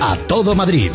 A todo Madrid.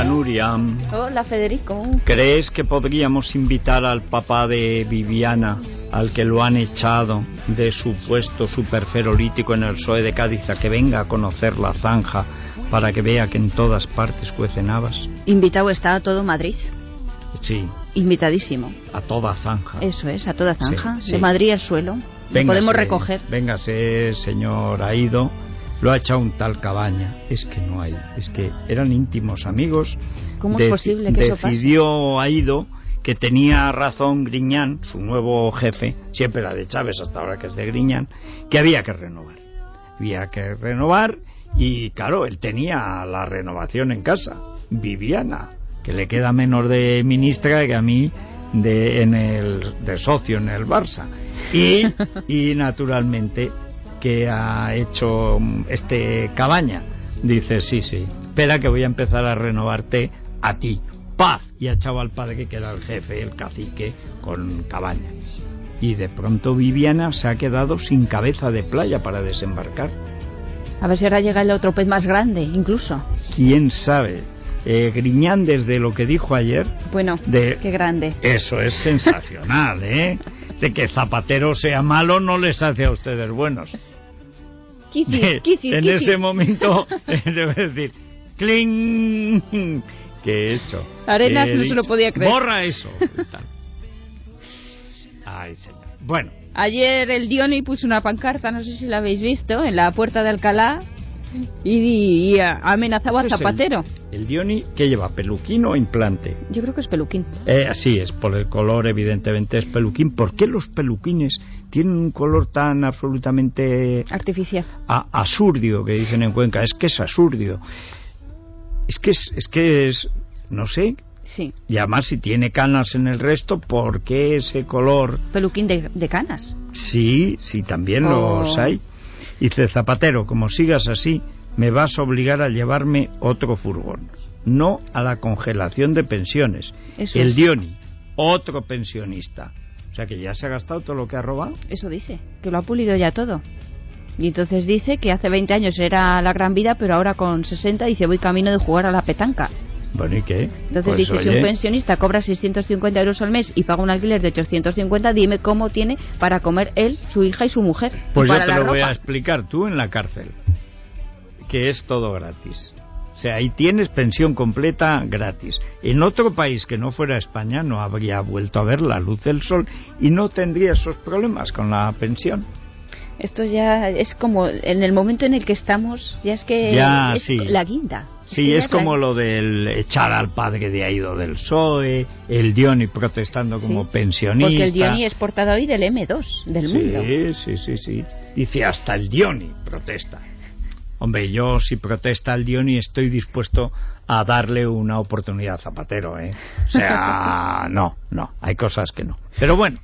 Hola Nuria, Hola, Federico. ¿crees que podríamos invitar al papá de Viviana, al que lo han echado de su puesto superferolítico en el PSOE de Cádiz, a que venga a conocer la zanja para que vea que en todas partes cuecen habas? Invitado está a todo Madrid. Sí, Invitadísimo. a toda zanja. Eso es, a toda zanja. Sí, sí. De Madrid al suelo. Lo Véngase, podemos recoger. Véngase, señor Aido. Lo ha echado un tal Cabaña. Es que no hay. Es que eran íntimos amigos. ¿Cómo es posible que eso pase? Decidió Aido que tenía razón Griñán, su nuevo jefe, siempre era de Chávez hasta ahora que es de Griñán, que había que renovar. Había que renovar y claro, él tenía la renovación en casa. Viviana, que le queda menos de ministra que a mí de, en el, de socio en el Barça. Y, y naturalmente que ha hecho este Cabaña. Dice, sí, sí, espera que voy a empezar a renovarte a ti. Paz. Y ha echado al padre que era el jefe, el cacique, con Cabaña. Y de pronto Viviana se ha quedado sin cabeza de playa para desembarcar. A ver si ahora llega el otro pez más grande, incluso. ¿Quién sabe? Eh, Griñán, desde lo que dijo ayer, Bueno, De- qué grande. eso es sensacional, ¿eh? De que Zapatero sea malo no les hace a ustedes buenos. Quisi, quisi, en ese momento debe decir cling que he hecho. Arenas He no se lo dicho, podía creer. borra eso ay señor. Bueno. Ayer el Diony puso una pancarta, no sé si la habéis visto, en la puerta de Alcalá y, y amenazaba a Este es el- Zapatero. el Dioni que lleva peluquín o implante Yo creo que es peluquín. eh, así es por el color evidentemente es peluquín ¿por qué los peluquines tienen un color tan absolutamente Artificial. a- asurdio que dicen en Cuenca es que es asurdio es que es, es que es no sé Sí. Y además si tiene canas en el resto, ¿por qué ese color? Peluquín de, de canas. Sí, sí, también Oh. los hay. Dice Zapatero, como sigas así, me vas a obligar a llevarme otro furgón. No a la congelación de pensiones. Eso el es. Dioni, otro pensionista. O sea que ya se ha gastado todo lo que ha robado. Eso dice, que lo ha pulido ya todo. Y entonces dice que hace 20 años era la gran vida, pero ahora con 60 dice voy camino de jugar a la petanca. Bueno, ¿y qué? Entonces Pues, dice, si un pensionista cobra 650 euros al mes y paga un alquiler de 850, dime cómo tiene para comer él, su hija y su mujer. Pues yo te lo voy a explicar tú en la cárcel. Que es todo gratis. O sea, ahí tienes pensión completa gratis. En otro país que no fuera España no habría vuelto a ver la luz del sol y no tendría esos problemas con la pensión. Esto ya es como, en el momento en el que estamos, ya es que Ya, es sí. la guinda. Sí, es como lo del echar al padre de Aido del PSOE, el Dioni protestando como Sí, pensionista. Porque el Dioni es portada hoy del M2, del mundo. Sí, sí, sí, sí. Dice hasta el Dioni protesta. Hombre, yo si protesta el Dioni estoy dispuesto a darle una oportunidad a Zapatero, ¿eh? O sea, no, no, hay cosas que no. Pero bueno,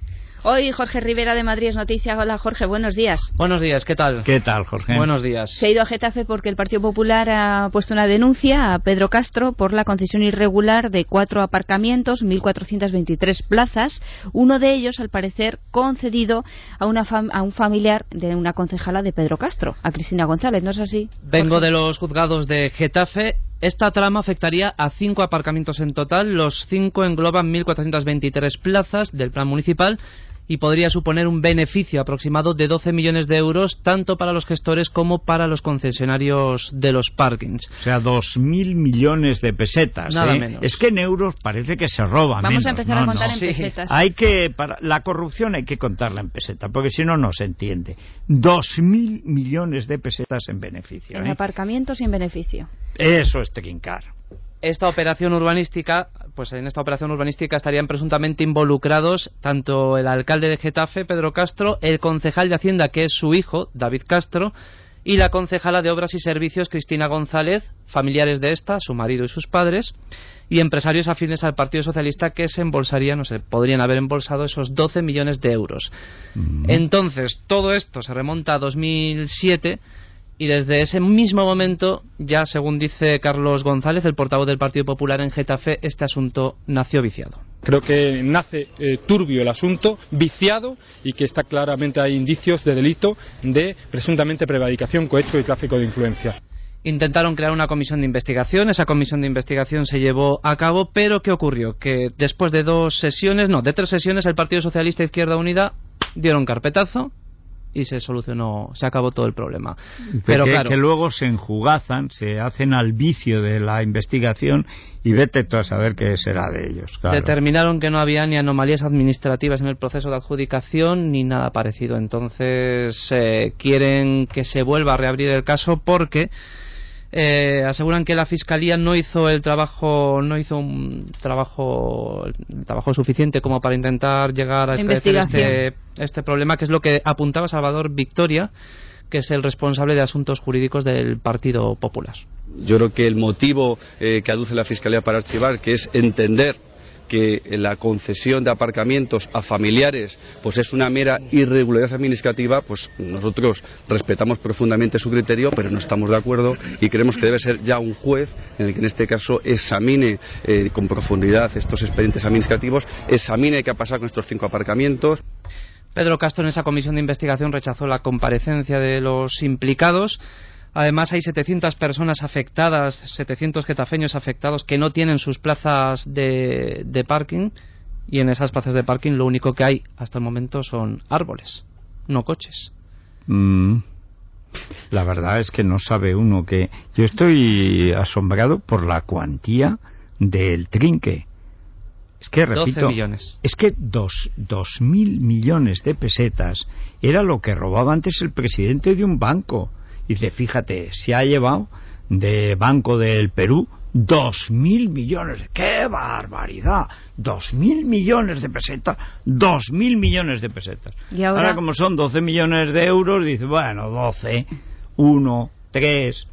Hoy Jorge Rivera de Madrid es noticia. Hola Jorge, buenos días. Buenos días, ¿qué tal? ¿qué tal, Jorge? Buenos días. Se ha ido a Getafe porque el Partido Popular ha puesto una denuncia a Pedro Castro por la concesión irregular de cuatro aparcamientos, 1.423 plazas, uno de ellos, al parecer, concedido a, una fam- a un familiar de una concejala de Pedro Castro, a Cristina González, ¿no es así? Vengo de los juzgados de Getafe. Esta trama afectaría a cinco aparcamientos en total. Los cinco engloban 1.423 plazas del plan municipal y podría suponer un beneficio aproximado de 12 millones de euros tanto para los gestores como para los concesionarios de los parkings. O sea, dos mil millones de pesetas. Nada ¿eh? menos. Es que en euros parece que se roba. Vamos a empezar No, a contar no. en Sí. pesetas. Hay que para la corrupción hay que contarla en peseta, porque si no no se entiende. Dos mil millones de pesetas en beneficio. En ¿eh? aparcamientos y en beneficio. Eso es trincar. Esta operación urbanística, pues en esta operación urbanística estarían presuntamente involucrados tanto el alcalde de Getafe, Pedro Castro, el concejal de Hacienda, que es su hijo, David Castro, y la concejala de Obras y Servicios, Cristina González, familiares de esta, su marido y sus padres, y empresarios afines al Partido Socialista que se embolsarían, no sé, podrían haber embolsado esos 12 millones de euros. Entonces, todo esto se remonta a 2007 y desde ese mismo momento, ya según dice Carlos González, el portavoz del Partido Popular en Getafe, este asunto nació viciado. Creo que nace eh, turbio el asunto, viciado y que está claramente hay indicios de delito de presuntamente prevaricación, cohecho y tráfico de influencia. Intentaron crear una comisión de investigación, esa comisión de investigación se llevó a cabo, pero ¿qué ocurrió? Que después de dos sesiones, no, de tres sesiones, el Partido Socialista e Izquierda Unida dieron carpetazo y se solucionó, se acabó todo el problema. Pero que, claro, que luego se enjugazan, se hacen al vicio de la investigación y vete tú a saber qué será de ellos. claro. determinaron que no había ni anomalías administrativas en el proceso de adjudicación ni nada parecido. Entonces eh, quieren que se vuelva a reabrir el caso porque eh, aseguran que la fiscalía no hizo el trabajo no hizo un trabajo el trabajo suficiente como para intentar llegar a este, este problema que es lo que apuntaba Salvador Victoria que es el responsable de asuntos jurídicos del Partido Popular. Yo creo que el motivo eh, que aduce la Fiscalía para archivar, que es entender que la concesión de aparcamientos a familiares pues es una mera irregularidad administrativa, pues nosotros respetamos profundamente su criterio, pero no estamos de acuerdo y creemos que debe ser ya un juez en el que en este caso examine eh, con profundidad estos expedientes administrativos, examine qué ha pasado con estos cinco aparcamientos. Pedro Castro en esa comisión de investigación rechazó la comparecencia de los implicados. Además, hay 700 personas afectadas, 700 getafeños afectados que no tienen sus plazas de, de parking y en esas plazas de parking lo único que hay hasta el momento son árboles, no coches. Mm. La verdad es que no sabe uno que... Yo estoy asombrado por la cuantía del trinque. Es que, 12 repito, millones. es que dos, dos mil millones de pesetas era lo que robaba antes el presidente de un banco. Dice, fíjate, se ha llevado de Banco del Perú dos mil millones. ¡Qué barbaridad! Dos mil millones de pesetas. Dos mil millones de pesetas. Y ahora- como son 12 millones de euros, dice, bueno, 12, 1, 3.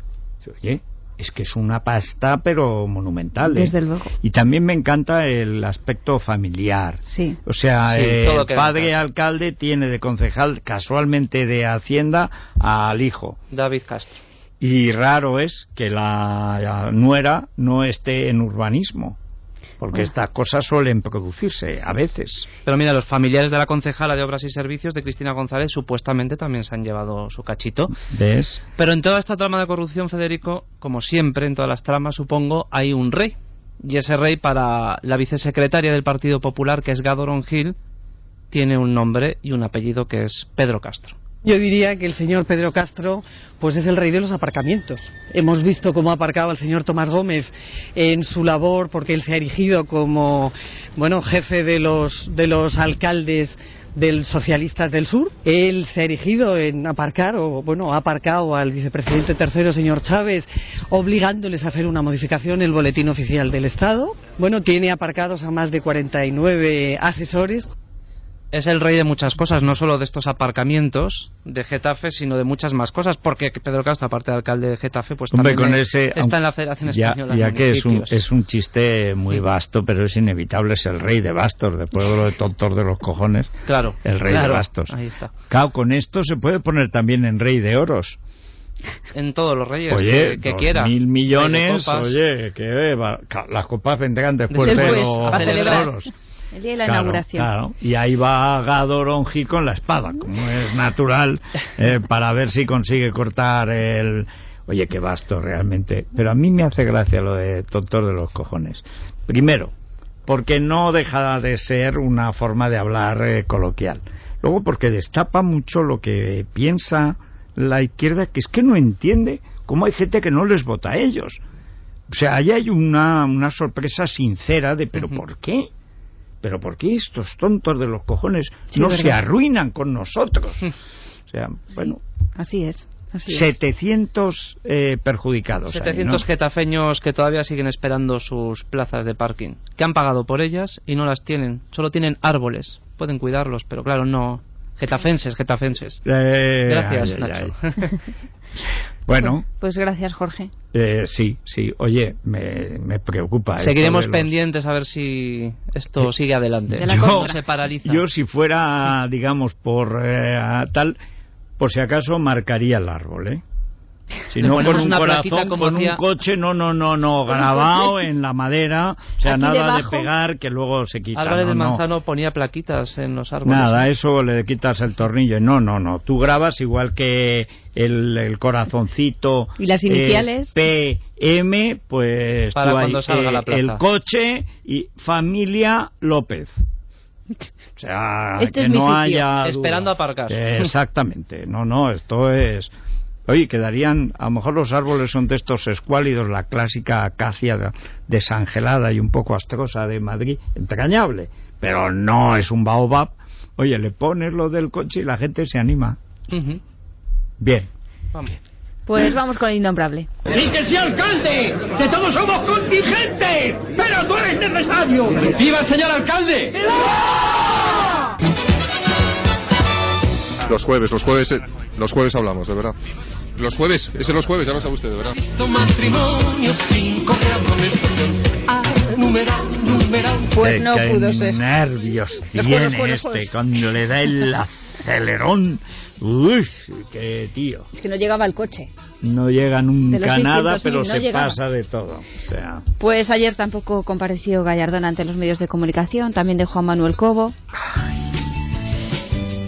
Oye, es que es una pasta, pero monumental. ¿eh? Desde luego. Y también me encanta el aspecto familiar. Sí. O sea, Sí, eh, el en padre alcalde tiene de concejal casualmente de Hacienda al hijo. David Castro. Y raro es que la, la nuera no esté en urbanismo. Porque Bueno. estas cosas suelen producirse a veces. Pero mira, los familiares de la concejala de Obras y Servicios de Cristina González supuestamente también se han llevado su cachito. ¿Ves? Pero en toda esta trama de corrupción, Federico, como siempre en todas las tramas, supongo, hay un rey. Y ese rey para la vicesecretaria del Partido Popular, que es Gadoron Gil, tiene un nombre y un apellido que es Pedro Castro. Yo diría que el señor Pedro Castro pues es el rey de los aparcamientos. Hemos visto cómo ha aparcado el señor Tomás Gómez en su labor porque él se ha erigido como bueno, jefe de los de los alcaldes del socialistas del sur. Él se ha erigido en aparcar o bueno, ha aparcado al vicepresidente tercero señor Chávez obligándoles a hacer una modificación en el boletín oficial del Estado. Bueno, tiene aparcados a más de 49 asesores Es el rey de muchas cosas, no solo de estos aparcamientos de Getafe, sino de muchas más cosas, porque Pedro Castro, aparte de alcalde de Getafe, pues Hombre, también con es- ese, está en la Federación ya, Española. ya que es un, es un chiste muy vasto, pero es inevitable, es el rey de bastos, después de lo de tontos de los cojones, Claro, el rey claro, de bastos. Ahí está. Claro, con esto se puede poner también en rey de oros. En todos los reyes Oye, que, que dos quiera. mil millones, oye, que va- ca- las copas vendrán después, Después, de los celebrar oros. El día de la Claro, inauguración. claro. Y ahí va Gadoronji con la espada, como es natural, eh, para ver si consigue cortar el... Oye, qué vasto realmente. Pero a mí me hace gracia lo de tontor de los cojones. Primero, porque no deja de ser una forma de hablar eh, coloquial. Luego, porque destapa mucho lo que piensa la izquierda, que es que no entiende cómo hay gente que no les vota a ellos. O sea, ahí hay una, una sorpresa sincera de, ¿pero por qué? ¿Pero por qué estos tontos de los cojones Sí, no se arruinan con nosotros? O sea, bueno, Así es. Así es. 700 eh, perjudicados. ahí, 700 ¿no? getafeños que todavía siguen esperando sus plazas de parking, que han pagado por ellas y no las tienen. Solo tienen árboles. Pueden cuidarlos, pero claro, no. Getafenses, getafenses. Eh, Gracias, ay, ay, Nacho. ay. Bueno, Pues gracias, Jorge. eh, sí, sí. Oye, me, me preocupa. Seguiremos los- pendientes a ver si esto sigue adelante. De la compra. se paraliza. Yo si fuera, digamos, por eh, tal, por si acaso marcaría el árbol, ¿eh? Si no con un corazón, como con un coche, no, no, no, no, grabado en la madera, o sea, Aquí nada debajo. de pegar que luego se quita. Álvarez no, de no. Manzano ponía plaquitas en los árboles. Nada, eso le quitas el tornillo. No, no, no. Tú grabas igual que el, el corazoncito. ¿Y las iniciales? eh, PM, pues Para tú cuando salga la plaza. el coche y familia López. O sea, Este que es mi no sitio. haya. Esperando duda. aparcar. Eh, Exactamente. No, no, esto es. Oye, quedarían, a lo mejor los árboles son de estos escuálidos, la clásica acacia de- desangelada y un poco astrosa de Madrid, entrañable, pero no es un baobab. Oye, le pones lo del coche y la gente se anima. Bien. Vamos. Pues vamos con el innombrable. ¡Y que sí, alcalde! ¡Que todos somos contingentes! ¡Pero tú eres necesario! ¡Viva el señor alcalde! Los jueves, los jueves, eh, los jueves hablamos, de verdad. Los jueves, ese los jueves, ya lo sabe usted, de verdad. Ah. Pues Qué- no qué pudo ser. nervios tiene este cuando le da el acelerón. Uy, qué tío. Es que no llegaba el coche. No llega nunca nada, 600.000 pero no se llegaba. pasa de todo. O sea, Pues ayer tampoco compareció Gallardón ante los medios de comunicación, también de Juan Manuel Cobo.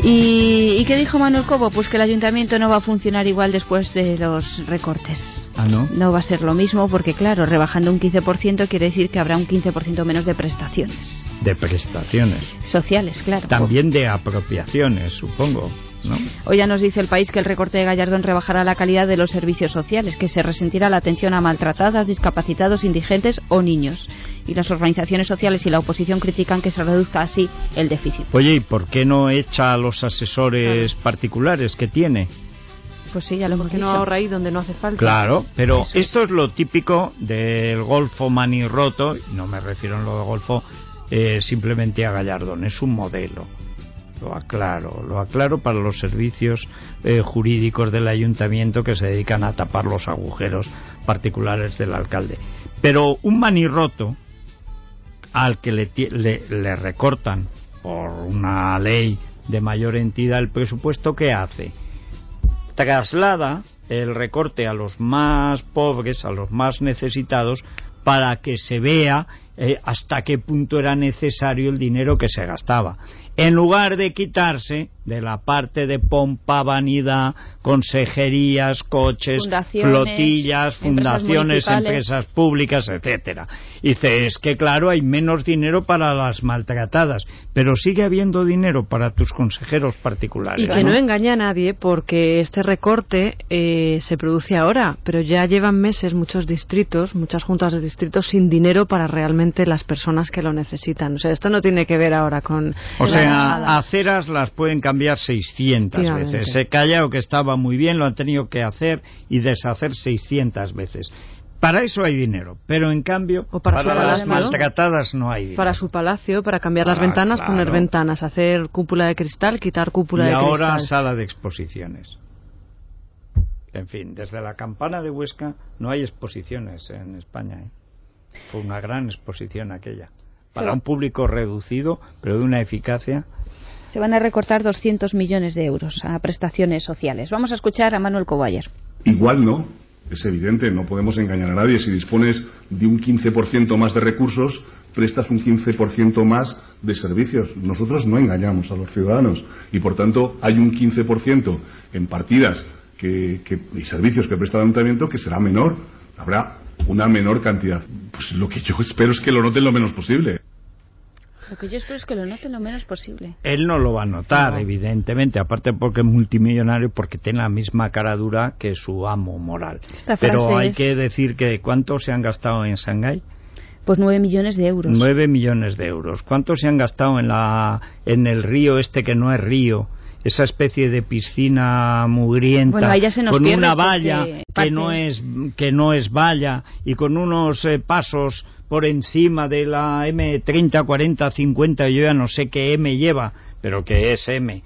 ¿Y, ¿Y qué dijo Manuel Cobo? Pues que el ayuntamiento no va a funcionar igual después de los recortes. ah, ¿no? No va a ser lo mismo porque, claro, rebajando un 15% quiere decir que habrá un 15% menos de prestaciones De prestaciones. sociales, claro. También de apropiaciones, supongo, ¿no? Hoy ya nos dice el país que el recorte de Gallardón rebajará la calidad de los servicios sociales, que se resentirá la atención a maltratadas, discapacitados, indigentes o niños. Y las organizaciones sociales y la oposición critican que se reduzca así el déficit. Oye, ¿y por qué no echa a los asesores particulares que tiene? Pues sí, ya lo hemos Porque dicho. no ahorra ahí donde no hace falta. Claro, pero Eso esto es lo típico del golfo manirroto, y no me refiero en lo de golfo eh, simplemente a Gallardón, es un modelo. Lo aclaro, lo aclaro para los servicios eh, jurídicos del ayuntamiento que se dedican a tapar los agujeros particulares del alcalde. Pero un manirroto al que le, le recortan por una ley de mayor entidad el presupuesto, ¿qué hace? traslada el recorte a los más pobres, a los más necesitados, para que se vea eh, hasta qué punto era necesario el dinero que se gastaba. En lugar de quitarse de la parte de pompa, vanidad, consejerías, coches, Fundaciones, flotillas, fundaciones, empresas públicas, etcétera. Y dice, es que claro, hay menos dinero para las maltratadas, pero sigue habiendo dinero para tus consejeros particulares. Y que no engañe a nadie porque este recorte eh, se produce ahora, pero ya llevan meses muchos distritos, muchas juntas de distritos sin dinero para realmente las personas que lo necesitan. O sea, esto no tiene que ver ahora con... O sea, aceras las pueden cambiar 600 Efectivamente. veces. Se calla o que estaba muy bien, lo han tenido que hacer y deshacer 600 veces. Para eso hay dinero, pero en cambio, O para su las maltratadas no hay dinero. para su palacio, para cambiar las Ah, ventanas, claro. poner ventanas, hacer cúpula de cristal, quitar cúpula y de ahora cristal. sala de exposiciones. En fin, desde la campana de Huesca no hay exposiciones en España. ¿eh? Fue una gran exposición aquella. Para un público reducido, pero de una eficacia. Se van a recortar 200 millones de euros a prestaciones sociales. Vamos a escuchar a Manuel Cobo ayer. Igual no, es evidente, no podemos engañar a nadie. Si dispones de un 15% más de recursos, prestas un 15% más de servicios. Nosotros no engañamos a los ciudadanos y, por tanto, hay un 15% en partidas que, que- y servicios que presta el ayuntamiento que será menor. Habrá una menor cantidad. Pues lo que yo espero es que lo noten lo menos posible. Lo que yo espero es que lo noten lo menos posible. Él no lo va a notar, No. evidentemente, aparte porque es multimillonario, porque tiene la misma cara dura que su amo moral. Esta Pero frase hay es- que decir que ¿cuánto se han gastado en Shanghái? Pues 9 millones de euros. Nueve millones de euros. ¿Cuánto se han gastado en, la, en el río este que no es río, esa especie de piscina mugrienta Bueno, con una valla que no es que no es valla y con unos eh, pasos por encima de la M30, 40, 50, yo ya no sé qué M lleva, pero que es M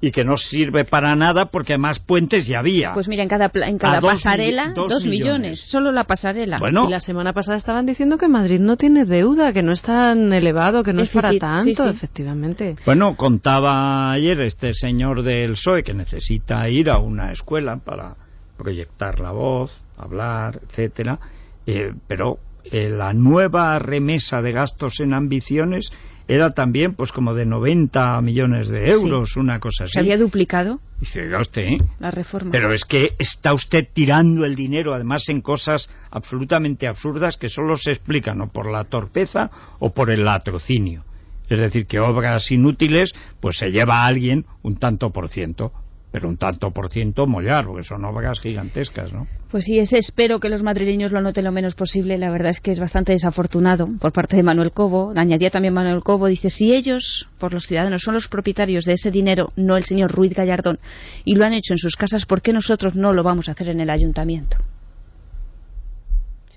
y que no sirve para nada porque más puentes ya había. Pues mira, en cada, pla- en cada dos pasarela, dos dos, millones. millones. Solo la pasarela. Bueno. Y la semana pasada estaban diciendo que Madrid no tiene deuda, que no es tan elevado, que no es para tanto, sí, sí. efectivamente. Bueno, contaba ayer este señor del PSOE que necesita ir a una escuela para proyectar la voz, hablar, etcétera, eh, pero eh, la nueva remesa de gastos en ambiciones era también pues como de 90 millones de euros, una cosa así. Se había duplicado Dice, usted, ¿eh? la reforma. Pero es que está usted tirando el dinero, además, en cosas absolutamente absurdas que solo se explican o por la torpeza o por el latrocinio. Es decir, que obras inútiles, pues se lleva a alguien un tanto por ciento, pero un tanto por ciento mollar, porque son obras gigantescas, ¿no? Pues sí, ese espero que los madrileños lo noten lo menos posible. La verdad es que es bastante desafortunado por parte de Manuel Cobo. Añadía también Manuel Cobo, dice, si ellos, por los ciudadanos, son los propietarios de ese dinero, no el señor Ruiz Gallardón, y lo han hecho en sus casas, ¿por qué nosotros no lo vamos a hacer en el ayuntamiento?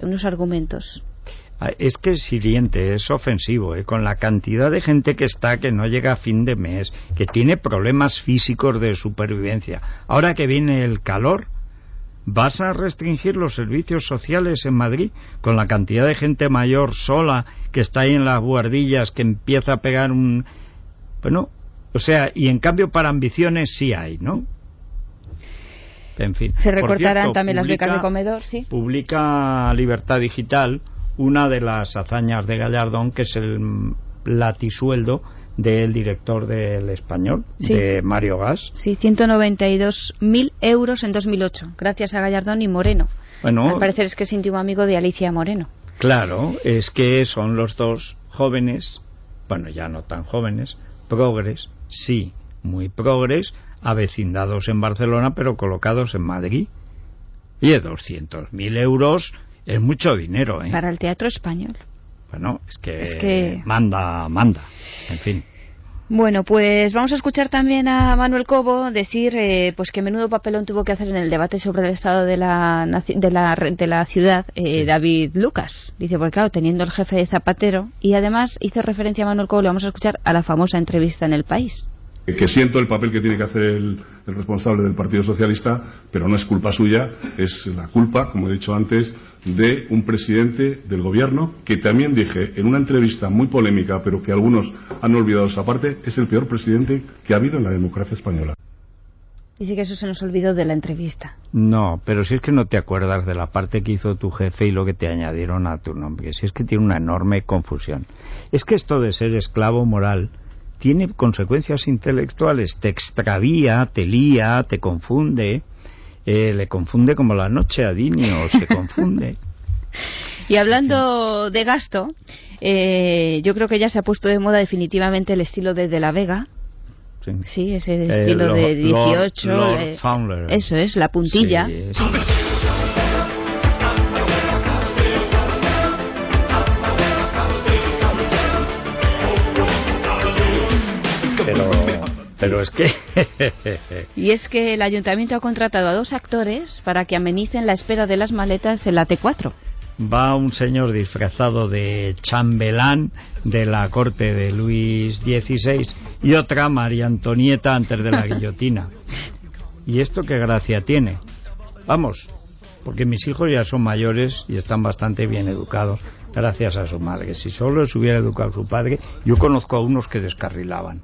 Unos argumentos. Ah, Es que es hiriente, es ofensivo, ¿eh? con la cantidad de gente que está que no llega a fin de mes, que tiene problemas físicos de supervivencia. Ahora que viene el calor, ¿vas a restringir los servicios sociales en Madrid con la cantidad de gente mayor sola que está ahí en las guardillas que empieza a pegar un... Bueno, o sea, y en cambio para ambiciones sí hay, ¿no? En fin. Se recortarán cierto, también las becas de comedor, sí. publica Libertad Digital una de las hazañas de Gallardón, que es el latisueldo del director del Español, Sí. de Mario Gas. Sí, 192.000 euros en 2008, gracias a Gallardón y Moreno. Bueno, Al parecer es que es íntimo amigo de Alicia Moreno. claro, es que son los dos jóvenes, bueno, ya no tan jóvenes, progres, sí, muy progres, avecindados en Barcelona, pero colocados en Madrid. Y 200.000 euros es mucho dinero, ¿eh? Para el teatro español. Bueno, es que, Es que- manda, manda, en fin. Bueno, pues vamos a escuchar también a Manuel Cobo decir eh, pues que menudo papelón tuvo que hacer en el debate sobre el estado de la, de la, de la ciudad eh, David Lucas. Dice, porque claro, teniendo el jefe de Zapatero y además hizo referencia a Manuel Cobo, le vamos a escuchar a la famosa entrevista en El País. Que siento el papel que tiene que hacer el, el responsable del Partido Socialista, pero no es culpa suya, es la culpa, como he dicho antes, de un presidente del Gobierno que también dije en una entrevista muy polémica, pero que algunos han olvidado esa parte, es el peor presidente que ha habido en la democracia española. Dice que eso se nos olvidó de la entrevista. No, pero si es que no te acuerdas de la parte que hizo tu jefe y lo que te añadieron a tu nombre, si es que tiene una enorme confusión. Es que esto de ser esclavo moral tiene consecuencias intelectuales, te extravía, te lía, te confunde, eh, le confunde como la noche a Dinio, se confunde. Y hablando de gasto, eh, yo creo que ya se ha puesto de moda definitivamente el estilo de De la Vega. Sí. Sí, ese Eh, estilo Lord- de 18. Lord eh, eso es, la puntilla. Sí. Pero es que... Y es que el ayuntamiento ha contratado a dos actores para que amenicen la espera de las maletas en la T4. va un señor disfrazado de chambelán de la corte de Luis XVI y otra María Antonieta antes de la guillotina. ¿Y esto qué gracia tiene? Vamos, porque mis hijos ya son mayores y están bastante bien educados gracias a su madre. Si solo les hubiera educado su padre, yo conozco a unos que descarrilaban.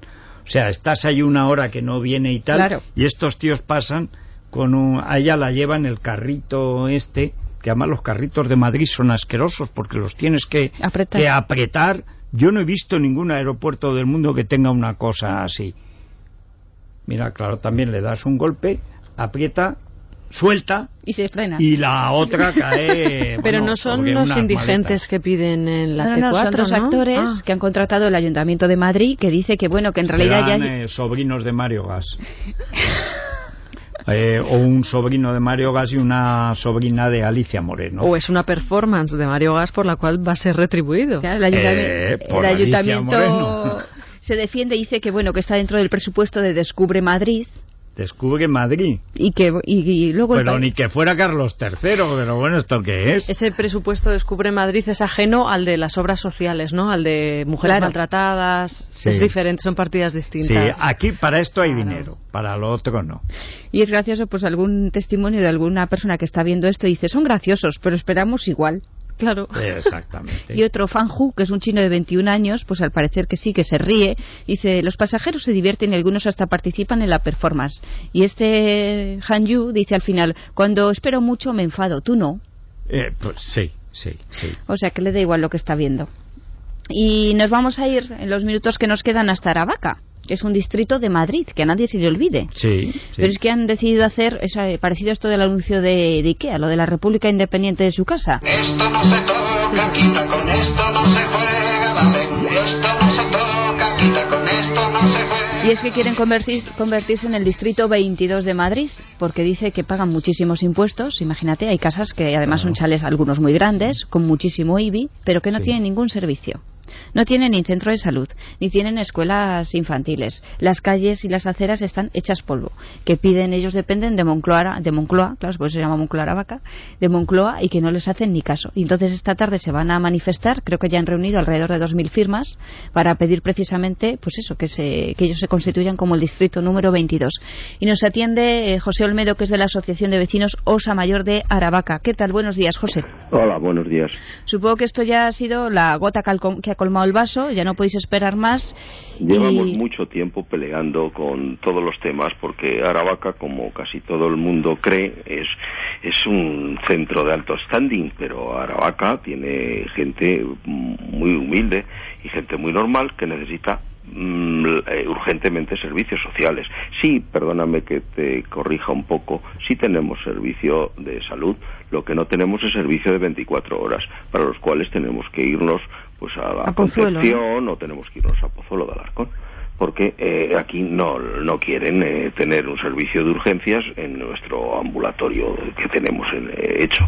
O sea, estás ahí una hora que no viene y tal, Claro. y estos tíos pasan con un... A ella la llevan el carrito este, que además los carritos de Madrid son asquerosos porque los tienes que Apretar. que apretar. Yo no he visto ningún aeropuerto del mundo que tenga una cosa así. Mira, claro, también le das un golpe, aprieta, suelta Y se frena. y la otra cae. Pero bueno, no son los indigentes maletas. que piden en la no, T4, no, no, son dos ¿no? actores Ah. que han contratado el Ayuntamiento de Madrid que dice que, bueno, que en realidad ya... Eh, sobrinos de Mario Gas. Eh, o un sobrino de Mario Gas y una sobrina de Alicia Moreno. O es una performance de Mario Gas por la cual va a ser retribuido. Claro, el ayuntamiento, Eh, por el Alicia ayuntamiento, Moreno. se defiende y dice que bueno que está dentro del presupuesto de Descubre Madrid Descubre Madrid. y que y, y luego Pero país- ni que fuera Carlos III, pero bueno, ¿esto qué es? Ese presupuesto Descubre Madrid es ajeno al de las obras sociales, ¿no? Al de mujeres Claro. maltratadas. Sí. Es diferente, son partidas Sí, distintas. aquí para esto hay dinero, para lo otro no. y es gracioso pues algún testimonio de alguna persona que está viendo esto y dice son graciosos pero esperamos igual Claro. Exactamente. Y otro Fanju, que es un chino de 21 años, pues al parecer que sí, que se ríe. Dice, los pasajeros se divierten y algunos hasta participan en la performance. Y este Han Yu dice al final, cuando espero mucho me enfado, tú no. Eh, pues sí, sí, sí. O sea, que le da igual lo que está viendo. Y nos vamos a ir en los minutos que nos quedan hasta Aravaca, es un distrito de Madrid, que a nadie se le olvide. Sí, sí. Pero es que han decidido hacer, es, parecido a esto del anuncio de, de Ikea, lo de la República Independiente de su casa. Esto no se toca, quita, con esto no se juega, dale. Esto no se toca, quita, con esto no se juega. Y es que quieren convertir- convertirse en el distrito 22 de Madrid, porque dice que pagan muchísimos impuestos. Imagínate, hay casas que además son chales, algunos muy grandes, con muchísimo IBI, pero que no Sí. tienen ningún servicio. No tienen ni centro de salud, ni tienen escuelas infantiles. Las calles y las aceras están hechas polvo. Que piden, ellos dependen de Moncloa, de Moncloa, claro, por eso se llama Moncloa Aravaca, de Moncloa y que no les hacen ni caso. Y entonces esta tarde se van a manifestar, creo que ya han reunido alrededor de 2.000 firmas para pedir precisamente, pues eso, que, se, que ellos se constituyan como el distrito número 22. Y nos atiende eh, José Olmedo, que es de la Asociación de Vecinos Osa Mayor de Aravaca. ¿Qué tal? Buenos días, José. Hola, buenos días. Supongo que esto ya ha sido la gota que ha colmado el vaso, ya no podéis esperar más. Llevamos y- mucho tiempo peleando con todos los temas porque Aravaca, como casi todo el mundo cree, es, es un centro de alto standing, pero Aravaca tiene gente muy humilde y gente muy normal que necesita mm, eh, urgentemente servicios sociales. Sí, perdóname que te corrija un poco, sí tenemos servicio de salud, lo que no tenemos es servicio de 24 horas, para los cuales tenemos que irnos pues a la A. Concepción o tenemos que irnos a Pozuelo de Alarcón porque eh, aquí no, no quieren eh, tener un servicio de urgencias en nuestro ambulatorio que tenemos en- eh, hecho.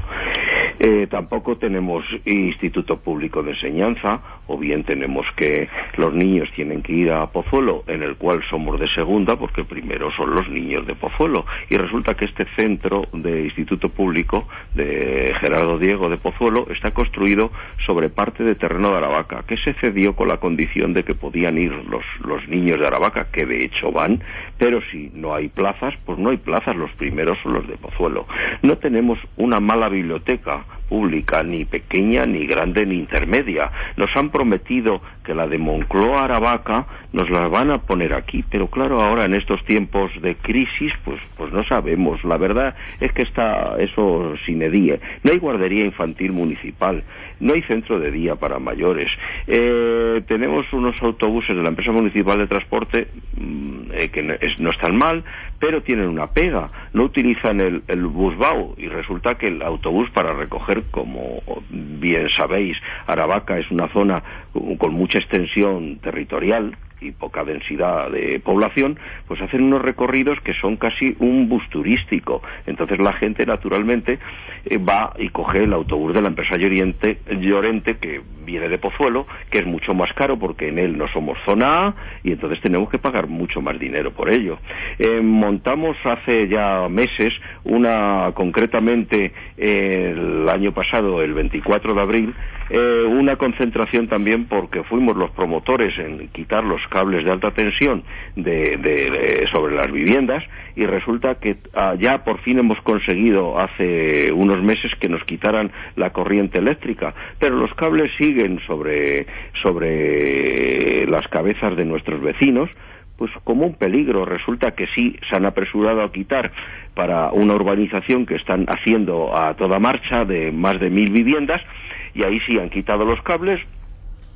Eh, tampoco tenemos instituto público de enseñanza, o bien tenemos que los niños tienen que ir a Pozuelo, en el cual somos de segunda, porque primero son los niños de Pozuelo. Y resulta que este centro de instituto público de Gerardo Diego de Pozuelo está construido sobre parte de terreno de Aravaca, que se cedió con la condición de que podían ir los, los niños de Aravaca, que de hecho van, pero si no hay plazas, pues no hay plazas, los primeros son los de Pozuelo. No tenemos una mala biblioteca pública, ni pequeña, ni grande, ni intermedia. Nos han prometido que la de Moncloa Aravaca nos la van a poner aquí, pero claro, ahora en estos tiempos de crisis, pues, pues no sabemos. La verdad es que está eso sin edie. No hay guardería infantil municipal, no hay centro de día para mayores. Eh, tenemos unos autobuses de la empresa municipal de transporte mm, eh, que no, es- no mal, pero tienen una pega. No utilizan el, el busbau y resulta que el autobús para recoger, como bien sabéis, Aravaca es una zona con mucha extensión territorial y poca densidad de población, pues hacen unos recorridos que son casi un bus turístico. Entonces la gente naturalmente eh, va y coge el autobús de la empresa Llorente, Llorente que viene de Pozuelo, que es mucho más caro porque en él no somos zona A y entonces tenemos que pagar mucho más dinero por ello. Eh, montamos hace ya meses una, concretamente el año pasado, el 24 de abril, eh, una concentración también porque fuimos los promotores en quitar los cables de alta tensión de, de- sobre las viviendas y resulta que ah, ya por fin hemos conseguido hace unos meses que nos quitaran la corriente eléctrica, pero los cables siguen sobre, sobre las cabezas de nuestros vecinos pues como un peligro. Resulta que sí se han apresurado a quitar para una urbanización que están haciendo a toda marcha de más de mil viviendas y ahí sí han quitado los cables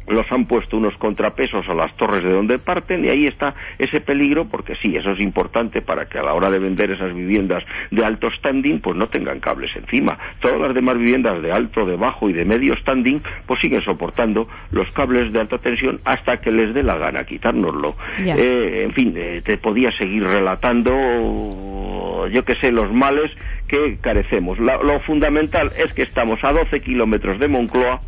los han puesto unos contrapesos a las torres de donde parten y ahí está ese peligro porque sí, eso es importante para que a la hora de vender esas viviendas de alto standing pues no tengan cables encima. Todas las demás viviendas de alto, de bajo y de medio standing pues siguen soportando los cables de alta tensión hasta que les dé la gana quitárnoslo. Eh, en fin, eh, te podía seguir relatando yo que sé, los males que carecemos. Lo fundamental es que estamos a 12 kilómetros de Moncloa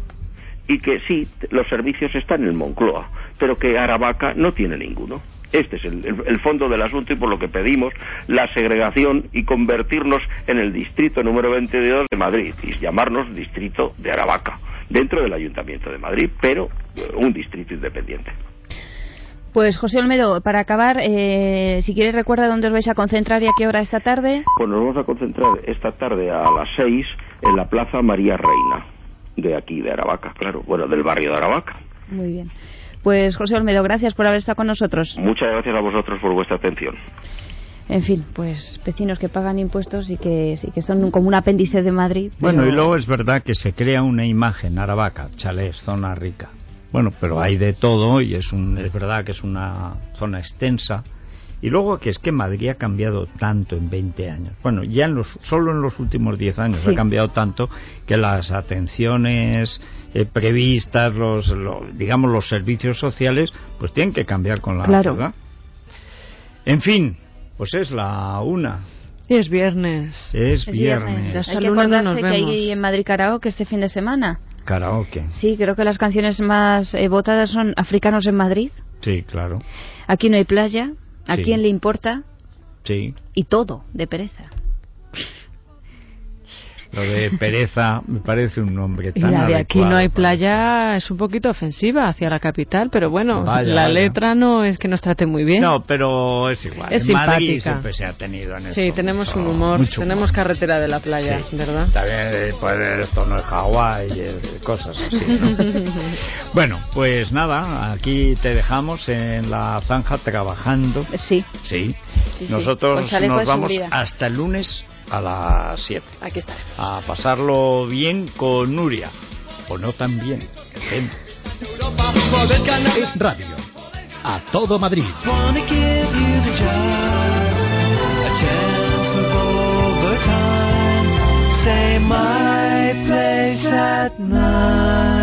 y que sí, los servicios están en Moncloa, pero que Aravaca no tiene ninguno. Este es el fondo del asunto y por lo que pedimos la segregación y convertirnos en el distrito número 22 de Madrid y llamarnos distrito de Aravaca, dentro del Ayuntamiento de Madrid, pero eh, un distrito independiente. Pues José Olmedo, para acabar, eh, si quieres recuerda dónde os vais a concentrar y a qué hora esta tarde. Pues nos vamos a concentrar esta tarde a las 6 en la Plaza María Reina, de aquí, de Aravaca, claro, bueno, del barrio de Aravaca. Muy bien. Pues José Olmedo, gracias por haber estado con nosotros. Muchas gracias a vosotros por vuestra atención. En fin, pues vecinos que pagan impuestos y que, son como un apéndice de Madrid. Bueno, y luego es verdad que se crea una imagen, Aravaca, chalés, zona rica. Bueno, pero hay de todo y es, un, es verdad que es una zona extensa. Y luego que es que Madrid ha cambiado tanto en 20 años. Bueno, ya en los, solo en los últimos 10 años Sí. ha cambiado tanto que las atenciones eh, previstas, los, lo- digamos los servicios sociales, pues tienen que cambiar con la Claro. ciudad. En fin, pues es la una. Es viernes. Es Es viernes. Hay que acordarse que hay en Madrid Karaoke este fin de semana. Karaoke. Sí, creo que las canciones más eh, votadas son Africanos en Madrid, Sí, claro. Aquí no hay playa, ¿A Sí. quién le importa? Sí. Y todo, de pereza. Lo de pereza me parece un nombre Y tan la de aquí no hay playa es un poquito ofensiva hacia la capital, pero bueno, Vaya, la vaya. letra no es que nos trate muy bien. No, pero es igual. Es en Madrid simpática. siempre se ha tenido en sí, esto tenemos mucho- un humor, mucho tenemos carretera de la playa, Sí. ¿verdad? También, eh, pues esto no es Hawái, eh, cosas así. ¿no? bueno, pues nada, aquí te dejamos en la zanja trabajando. Sí. Sí. Sí, sí, Nosotros con chaleco nos de vamos hasta el lunes a las 7. Aquí está. A pasarlo bien con Nuria. O no tan bien. depende. Es radio. A todo Madrid. Say my place at night.